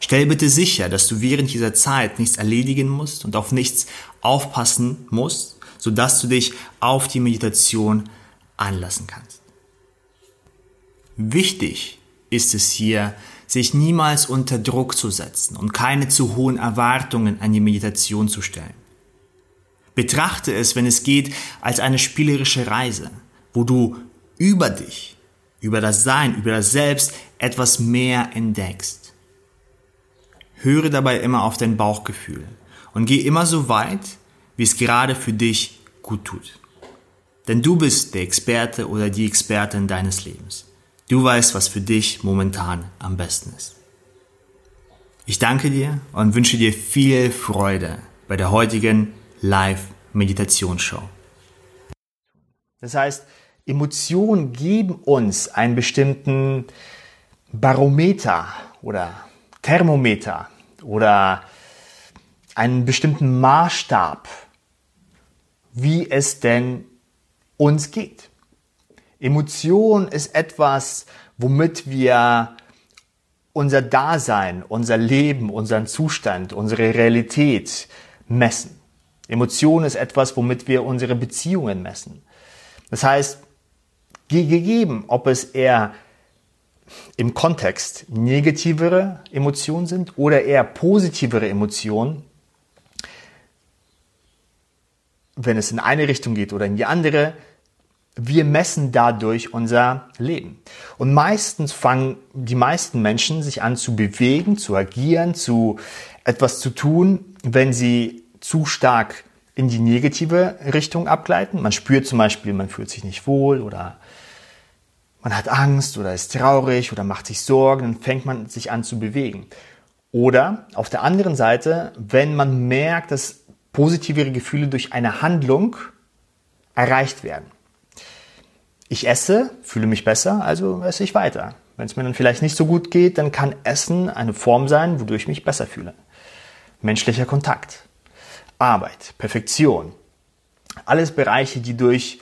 Stell bitte sicher, dass du während dieser Zeit nichts erledigen musst und auf nichts aufpassen musst, sodass du dich auf die Meditation einlassen kannst. Wichtig ist es hier, sich niemals unter Druck zu setzen und keine zu hohen Erwartungen an die Meditation zu stellen. Betrachte es, wenn es geht, als eine spielerische Reise, wo du über dich, über das Sein, über das Selbst etwas mehr entdeckst. Höre dabei immer auf dein Bauchgefühl und geh immer so weit, wie es gerade für dich gut tut. Denn du bist der Experte oder die Expertin deines Lebens. Du weißt, was für dich momentan am besten ist. Ich danke dir und wünsche dir viel Freude bei der heutigen Live-Meditationsshow. Das heißt, Emotionen geben uns einen bestimmten Barometer oder Thermometer oder einen bestimmten Maßstab, wie es denn uns geht. Emotion ist etwas, womit wir unser Dasein, unser Leben, unseren Zustand, unsere Realität messen. Emotion ist etwas, womit wir unsere Beziehungen messen. Das heißt, gegeben, ob es eher im Kontext negativere Emotionen sind oder eher positivere Emotionen, wenn es in eine Richtung geht oder in die andere, wir messen dadurch unser Leben. Und meistens fangen die meisten Menschen sich an zu bewegen, zu agieren, zu etwas zu tun, wenn sie zu stark in die negative Richtung abgleiten. Man spürt zum Beispiel, man fühlt sich nicht wohl oder man hat Angst oder ist traurig oder macht sich Sorgen, dann fängt man sich an zu bewegen. Oder auf der anderen Seite, wenn man merkt, dass positivere Gefühle durch eine Handlung erreicht werden. Ich esse, fühle mich besser, also esse ich weiter. Wenn es mir dann vielleicht nicht so gut geht, dann kann Essen eine Form sein, wodurch ich mich besser fühle. Menschlicher Kontakt, Arbeit, Perfektion. Alles Bereiche, die durch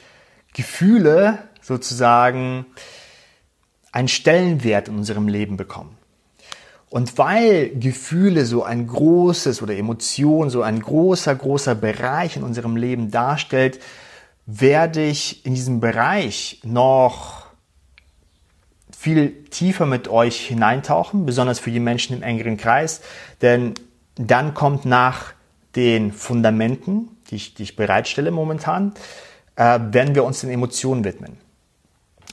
Gefühle sozusagen einen Stellenwert in unserem Leben bekommen. Und weil Gefühle so ein großes oder Emotionen so ein großer, großer Bereich in unserem Leben darstellt, werde ich in diesem Bereich noch viel tiefer mit euch hineintauchen, besonders für die Menschen im engeren Kreis, denn dann kommt nach den Fundamenten, die ich, die ich bereitstelle momentan, äh, werden wir uns den Emotionen widmen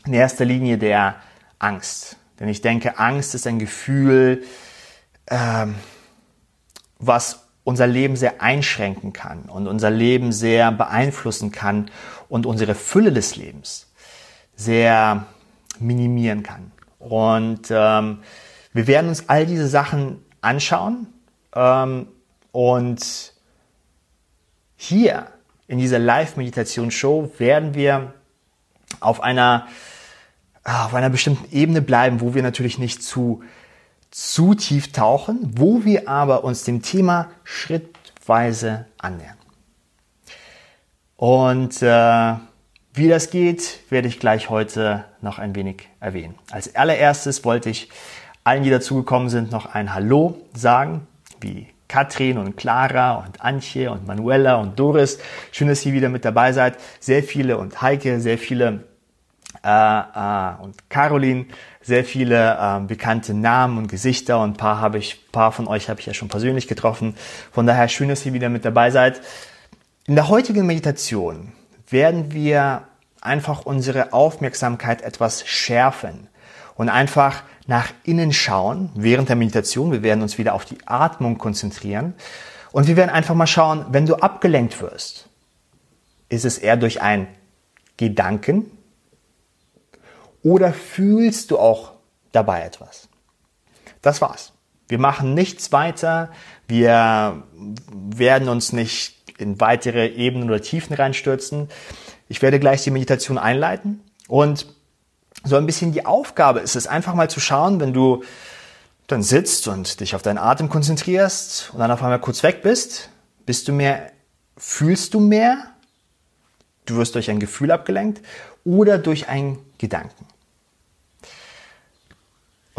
in erster Linie der Angst. Denn ich denke, Angst ist ein Gefühl, ähm, was unser Leben sehr einschränken kann und unser Leben sehr beeinflussen kann und unsere Fülle des Lebens sehr minimieren kann. Und ähm, wir werden uns all diese Sachen anschauen ähm, und hier in dieser Live-Meditation-Show werden wir auf einer Ah, auf einer bestimmten Ebene bleiben, wo wir natürlich nicht zu, zu tief tauchen, wo wir aber uns dem Thema schrittweise annähern. Und äh, wie das geht, werde ich gleich heute noch ein wenig erwähnen. Als allererstes wollte ich allen, die dazugekommen sind, noch ein Hallo sagen, wie Katrin und Clara und Antje und Manuela und Doris. Schön, dass ihr wieder mit dabei seid. Sehr viele und Heike, sehr viele äh, äh, und Caroline sehr viele äh, bekannte Namen und Gesichter und ein paar habe ich, paar von euch habe ich ja schon persönlich getroffen. Von daher schön, dass ihr wieder mit dabei seid. In der heutigen Meditation werden wir einfach unsere Aufmerksamkeit etwas schärfen und einfach nach innen schauen während der Meditation. Wir werden uns wieder auf die Atmung konzentrieren und wir werden einfach mal schauen, wenn du abgelenkt wirst, ist es eher durch ein Gedanken, oder fühlst du auch dabei etwas? Das war's. Wir machen nichts weiter. Wir werden uns nicht in weitere Ebenen oder Tiefen reinstürzen. Ich werde gleich die Meditation einleiten und so ein bisschen die Aufgabe ist es einfach mal zu schauen, wenn du dann sitzt und dich auf deinen Atem konzentrierst und dann auf einmal kurz weg bist, bist du mehr, fühlst du mehr, du wirst durch ein Gefühl abgelenkt oder durch einen Gedanken.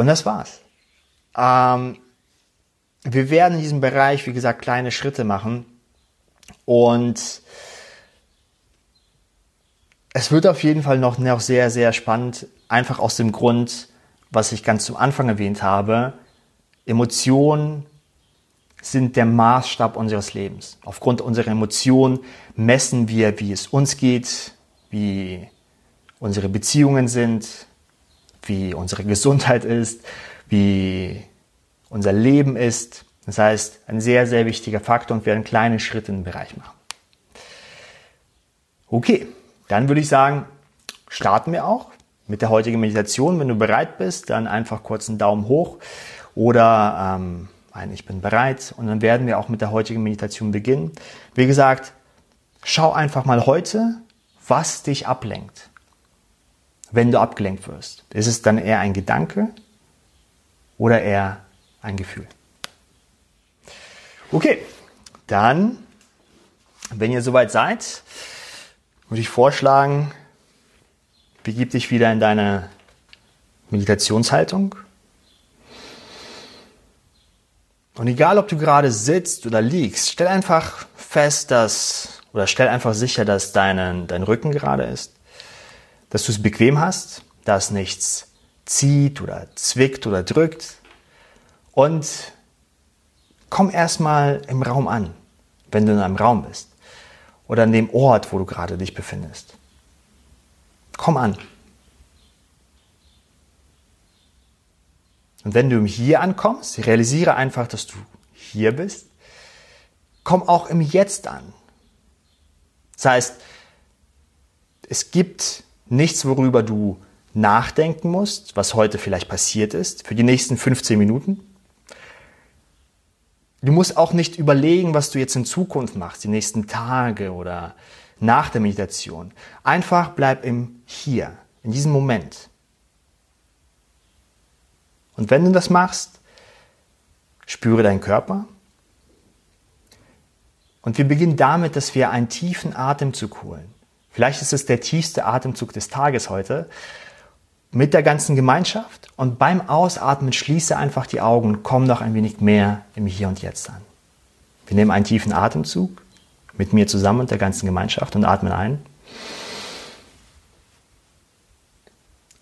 Und das war's. Ähm, wir werden in diesem Bereich, wie gesagt, kleine Schritte machen und es wird auf jeden Fall noch, noch sehr, sehr spannend, einfach aus dem Grund, was ich ganz zum Anfang erwähnt habe. Emotionen sind der Maßstab unseres Lebens. Aufgrund unserer Emotionen messen wir, wie es uns geht, wie unsere Beziehungen sind, wie unsere Gesundheit ist, wie unser Leben ist. Das heißt, ein sehr, sehr wichtiger Faktor und wir werden kleine Schritte im Bereich machen. Okay, dann würde ich sagen, starten wir auch mit der heutigen Meditation. Wenn du bereit bist, dann einfach kurz einen Daumen hoch oder ähm, ein Ich bin bereit und dann werden wir auch mit der heutigen Meditation beginnen. Wie gesagt, schau einfach mal heute, was dich ablenkt, wenn du abgelenkt wirst. Ist es dann eher ein Gedanke oder eher ein Gefühl? Okay, dann, wenn ihr soweit seid, würde ich vorschlagen, begib dich wieder in deine Meditationshaltung. Und egal, ob du gerade sitzt oder liegst, stell einfach fest, dass, oder stell einfach sicher, dass dein, dein Rücken gerade ist, dass du es bequem hast, dass nichts zieht oder zwickt oder drückt. Und komm erstmal im Raum an, wenn du in einem Raum bist oder an dem Ort, wo du gerade dich befindest. Komm an. Und wenn du hier ankommst, realisiere einfach, dass du hier bist. Komm auch im Jetzt an. Das heißt, es gibt nichts, worüber du nachdenken musst, was heute vielleicht passiert ist, für die nächsten 15 Minuten. Du musst auch nicht überlegen, was du jetzt in Zukunft machst, die nächsten Tage oder nach der Meditation. Einfach bleib im Hier, in diesem Moment. Und wenn du das machst, spüre deinen Körper. Und wir beginnen damit, dass wir einen tiefen Atemzug holen. Vielleicht ist es der tiefste Atemzug des Tages heute mit der ganzen Gemeinschaft und beim Ausatmen schließe einfach die Augen und komm noch ein wenig mehr im Hier und Jetzt an. Wir nehmen einen tiefen Atemzug mit mir zusammen und der ganzen Gemeinschaft und atmen ein.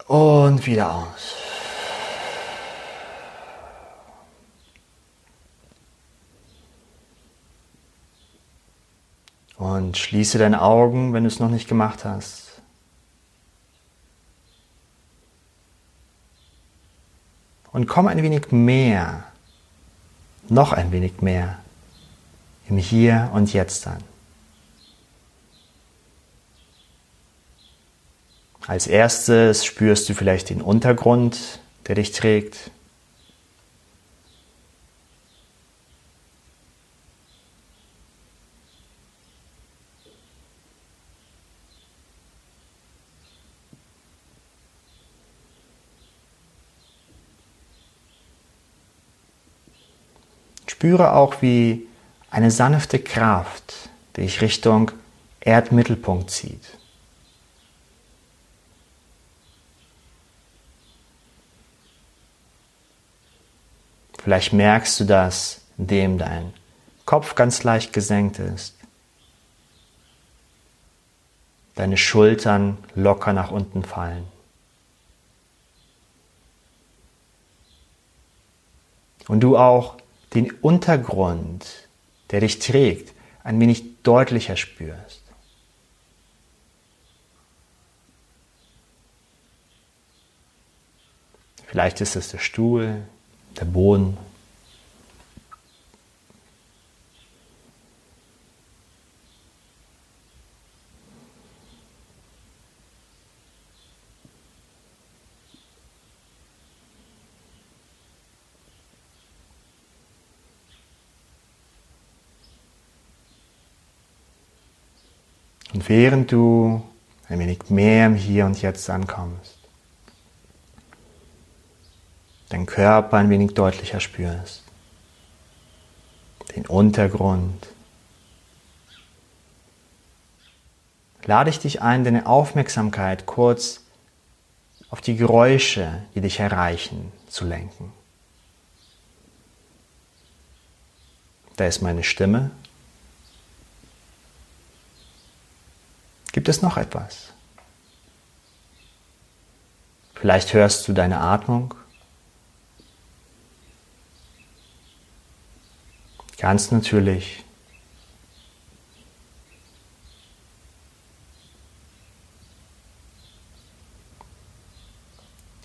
Und wieder aus. Und schließe deine Augen, wenn du es noch nicht gemacht hast. Und komm ein wenig mehr, noch ein wenig mehr im Hier und Jetzt an. Als erstes spürst du vielleicht den Untergrund, der dich trägt. Spüre auch, wie eine sanfte Kraft dich Richtung Erdmittelpunkt zieht. Vielleicht merkst du das, indem dein Kopf ganz leicht gesenkt ist, deine Schultern locker nach unten fallen. Und du auch den Untergrund, der dich trägt, ein wenig deutlicher spürst. Vielleicht ist es der Stuhl, der Boden. Und während du ein wenig mehr im Hier und Jetzt ankommst, deinen Körper ein wenig deutlicher spürst, den Untergrund, lade ich dich ein, deine Aufmerksamkeit kurz auf die Geräusche, die dich erreichen, zu lenken. Da ist meine Stimme. Gibt es noch etwas? Vielleicht hörst du deine Atmung. Ganz natürlich.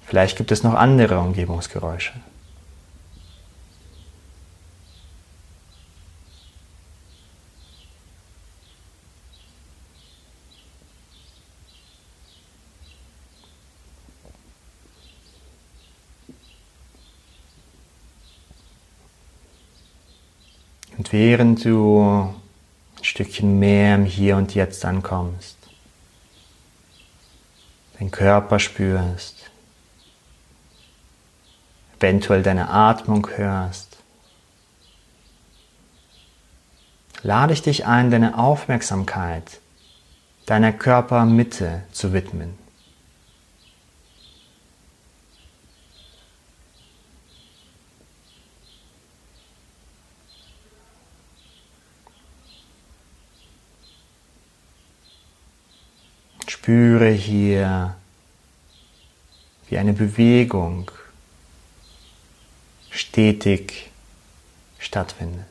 Vielleicht gibt es noch andere Umgebungsgeräusche. Und während du ein Stückchen mehr im Hier und Jetzt ankommst, den Körper spürst, eventuell deine Atmung hörst, lade ich dich ein, deine Aufmerksamkeit deiner Körpermitte zu widmen. Spüre hier, wie eine Bewegung stetig stattfindet.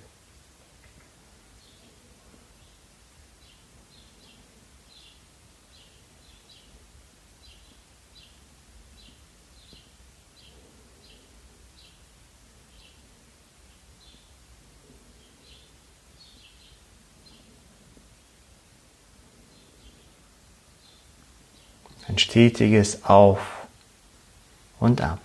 Ein stetiges Auf und Ab.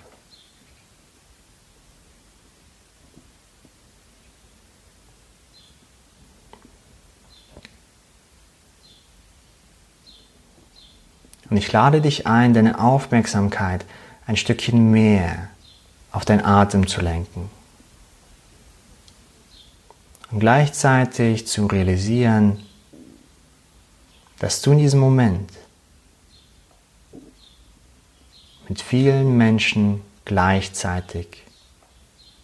Und ich lade dich ein, deine Aufmerksamkeit ein Stückchen mehr auf deinen Atem zu lenken. Und gleichzeitig zu realisieren, dass du in diesem Moment mit vielen Menschen gleichzeitig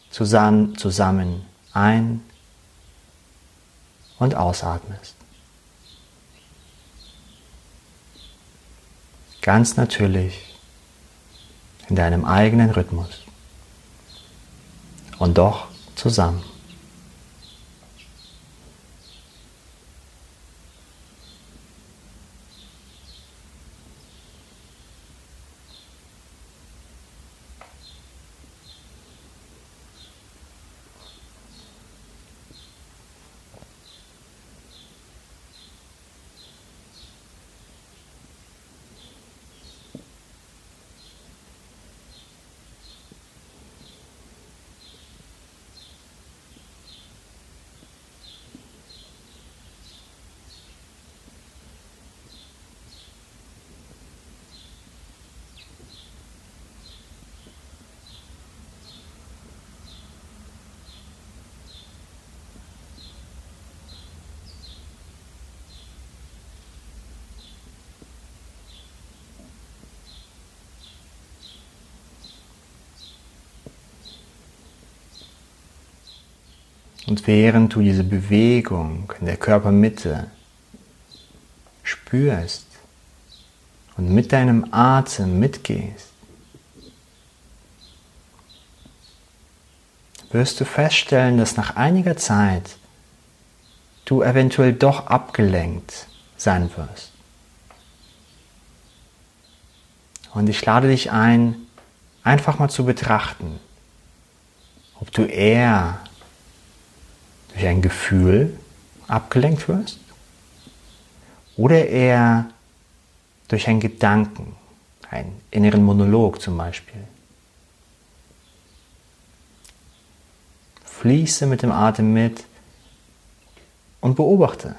zusammen, zusammen ein- und ausatmest. Ganz natürlich in deinem eigenen Rhythmus und doch zusammen. Und während du diese Bewegung in der Körpermitte spürst und mit deinem Atem mitgehst, wirst du feststellen, dass nach einiger Zeit du eventuell doch abgelenkt sein wirst. Und ich lade dich ein, einfach mal zu betrachten, ob du eher durch ein Gefühl abgelenkt wirst oder eher durch einen Gedanken, einen inneren Monolog zum Beispiel. Fließe mit dem Atem mit und beobachte.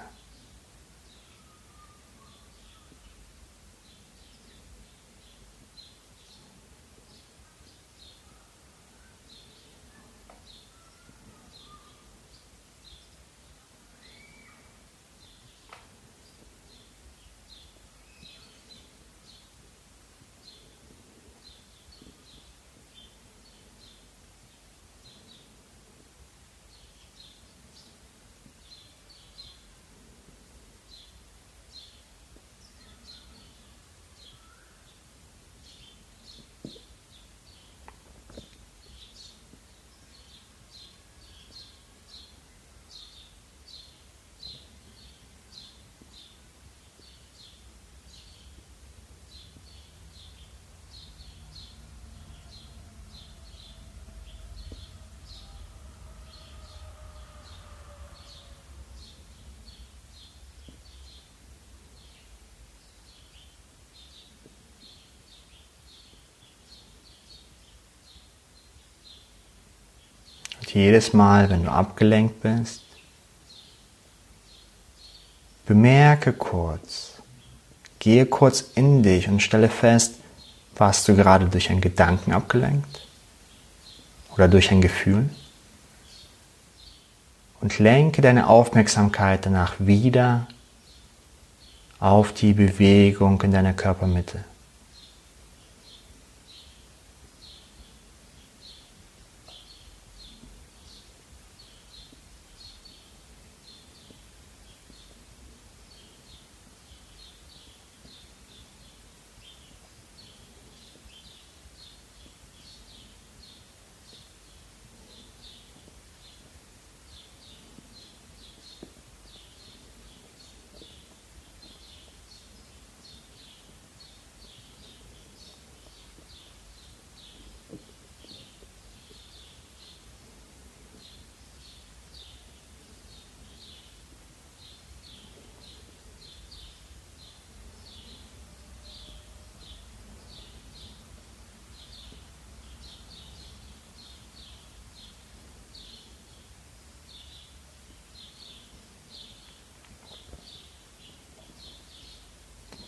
Jedes Mal, wenn du abgelenkt bist, bemerke kurz, gehe kurz in dich und stelle fest, warst du gerade durch einen Gedanken abgelenkt oder durch ein Gefühl? Und lenke deine Aufmerksamkeit danach wieder auf die Bewegung in deiner Körpermitte.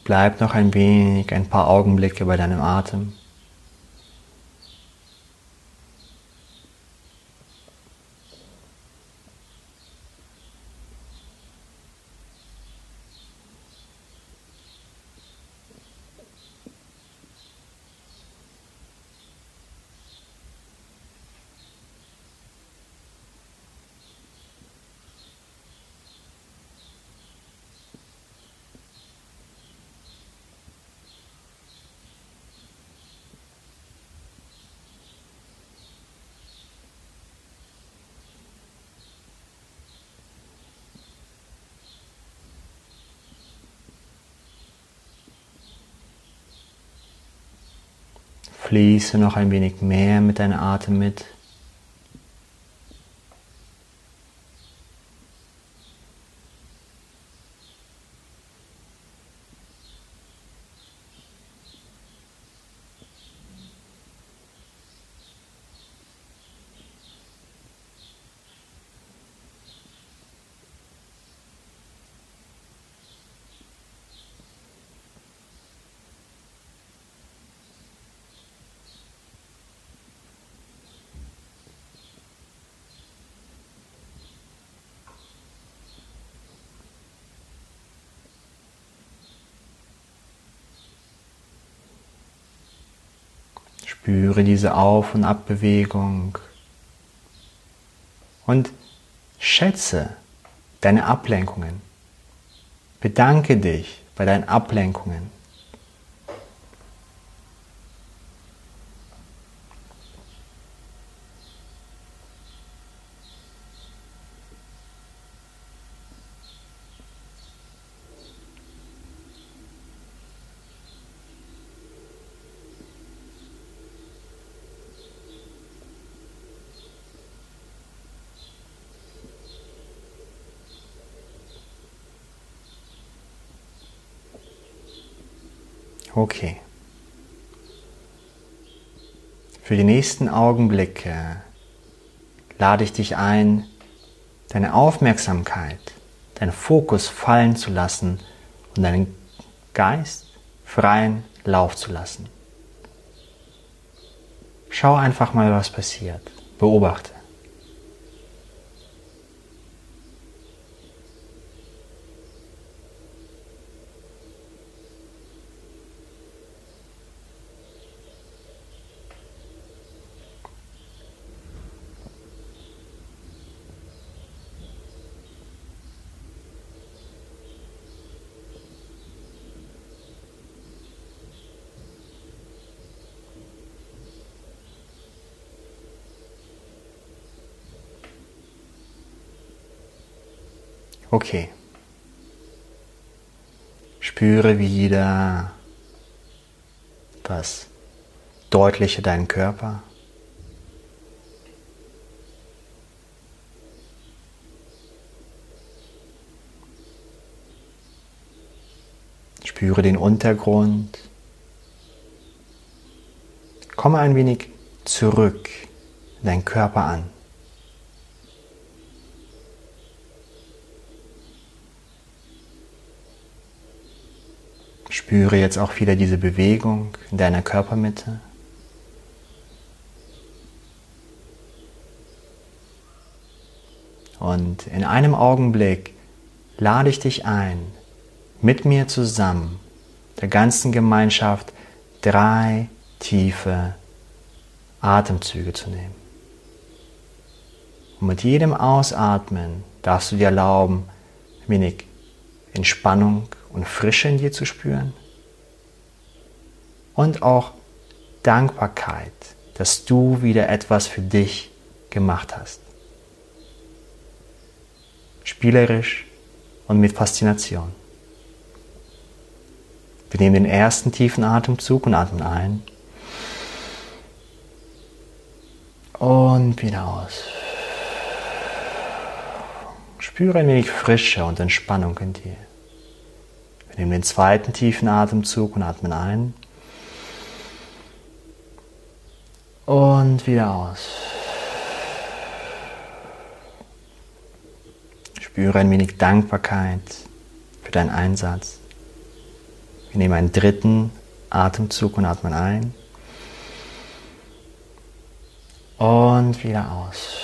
Bleib noch ein wenig, ein paar Augenblicke bei deinem Atem. Fließe noch ein wenig mehr mit deinem Atem mit. Spüre diese Auf- und Abbewegung und schätze deine Ablenkungen. Bedanke dich bei deinen Ablenkungen. Okay. Für die nächsten Augenblicke lade ich dich ein, deine Aufmerksamkeit, deinen Fokus fallen zu lassen und deinen Geist freien Lauf zu lassen. Schau einfach mal, was passiert. Beobachte. Okay. Spüre wieder das Deutliche deinen Körper. Spüre den Untergrund. Komme ein wenig zurück in deinen Körper an. Spüre jetzt auch wieder diese Bewegung in deiner Körpermitte. Und in einem Augenblick lade ich dich ein, mit mir zusammen, der ganzen Gemeinschaft, drei tiefe Atemzüge zu nehmen. Und mit jedem Ausatmen darfst du dir erlauben, wenig Entspannung und Frische in dir zu spüren. Und auch Dankbarkeit, dass du wieder etwas für dich gemacht hast. Spielerisch und mit Faszination. Wir nehmen den ersten tiefen Atemzug und atmen ein. Und wieder aus. Spüre ein wenig Frische und Entspannung in dir. Wir nehmen den zweiten tiefen Atemzug und atmen ein. Und wieder aus. Spüre ein wenig Dankbarkeit für deinen Einsatz. Wir nehmen einen dritten Atemzug und atmen ein. Und wieder aus.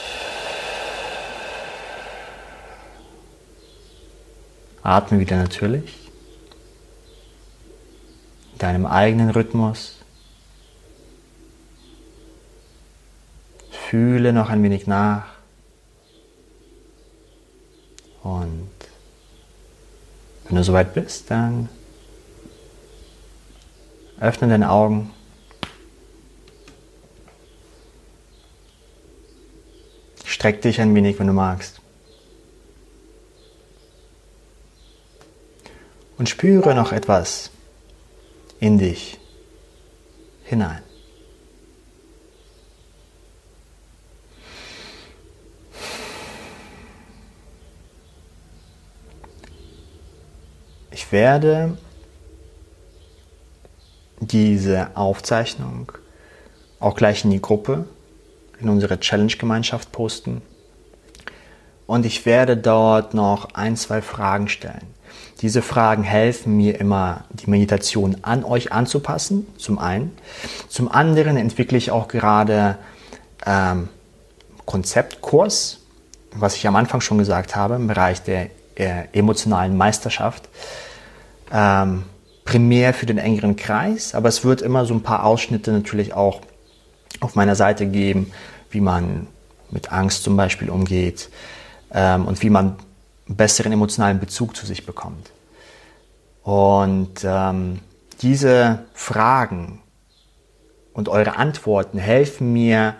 Atme wieder natürlich. In deinem eigenen Rhythmus. Fühle noch ein wenig nach. Und wenn du soweit bist, dann öffne deine Augen. Streck dich ein wenig, wenn du magst. Und spüre noch etwas in dich hinein. Ich werde diese Aufzeichnung auch gleich in die Gruppe, in unsere Challenge-Gemeinschaft posten. Und ich werde dort noch ein, zwei Fragen stellen. Diese Fragen helfen mir immer, die Meditation an euch anzupassen, zum einen. Zum anderen entwickle ich auch gerade ähm, Konzeptkurs, was ich am Anfang schon gesagt habe, im Bereich der äh, emotionalen Meisterschaft. Ähm, primär für den engeren Kreis, aber es wird immer so ein paar Ausschnitte natürlich auch auf meiner Seite geben, wie man mit Angst zum Beispiel umgeht ähm, und wie man einen besseren emotionalen Bezug zu sich bekommt. Und ähm, diese Fragen und eure Antworten helfen mir,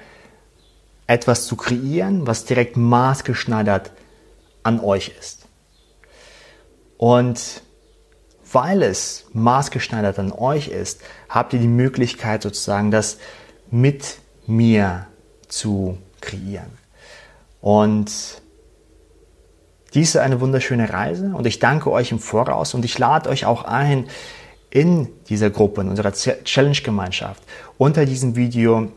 etwas zu kreieren, was direkt maßgeschneidert an euch ist. Und weil es maßgeschneidert an euch ist, habt ihr die Möglichkeit sozusagen, das mit mir zu kreieren. Und dies ist eine wunderschöne Reise und ich danke euch im Voraus und ich lade euch auch ein, in dieser Gruppe, in unserer Challenge-Gemeinschaft, unter diesem Video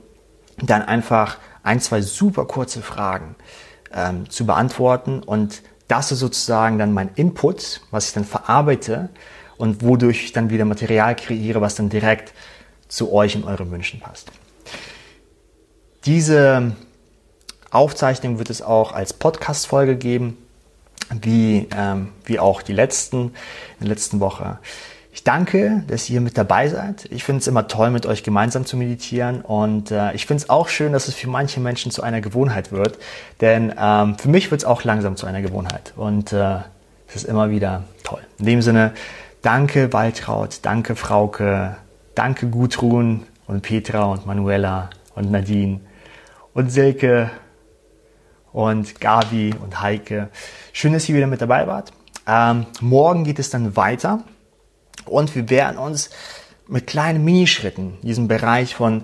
dann einfach ein, zwei super kurze Fragen ähm, zu beantworten und das ist sozusagen dann mein Input, was ich dann verarbeite und wodurch ich dann wieder Material kreiere, was dann direkt zu euch und euren Wünschen passt. Diese Aufzeichnung wird es auch als Podcast-Folge geben, wie, ähm, wie auch die letzten, in der letzten Woche. Ich danke, dass ihr mit dabei seid. Ich finde es immer toll, mit euch gemeinsam zu meditieren. Und äh, ich finde es auch schön, dass es für manche Menschen zu einer Gewohnheit wird. Denn ähm, für mich wird es auch langsam zu einer Gewohnheit. Und äh, es ist immer wieder toll. In dem Sinne, Danke Waltraud, danke Frauke, danke Gudrun und Petra und Manuela und Nadine und Silke und Gabi und Heike. Schön, dass ihr wieder mit dabei wart. Ähm, morgen geht es dann weiter und wir werden uns mit kleinen Minischritten diesen Bereich von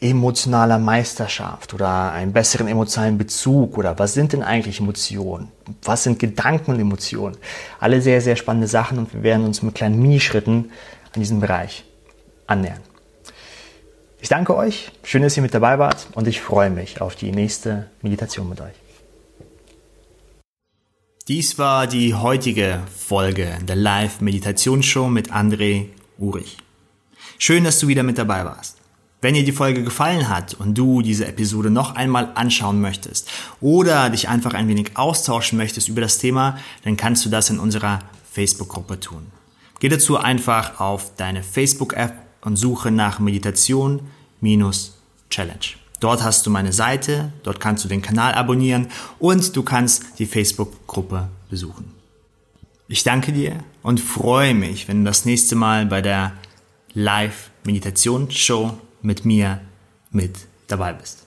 emotionaler Meisterschaft oder einen besseren emotionalen Bezug oder was sind denn eigentlich Emotionen? Was sind Gedanken und Emotionen? Alle sehr, sehr spannende Sachen und wir werden uns mit kleinen Minischritten an diesem Bereich annähern. Ich danke euch, schön, dass ihr mit dabei wart und ich freue mich auf die nächste Meditation mit euch. Dies war die heutige Folge der Live-Meditationsshow mit André Urich. Schön, dass du wieder mit dabei warst. Wenn dir die Folge gefallen hat und du diese Episode noch einmal anschauen möchtest oder dich einfach ein wenig austauschen möchtest über das Thema, dann kannst du das in unserer Facebook-Gruppe tun. Geh dazu einfach auf deine Facebook-App und suche nach Meditation Challenge. Dort hast du meine Seite, dort kannst du den Kanal abonnieren und du kannst die Facebook-Gruppe besuchen. Ich danke dir und freue mich, wenn du das nächste Mal bei der Live-Meditation-Show mit mir mit dabei bist.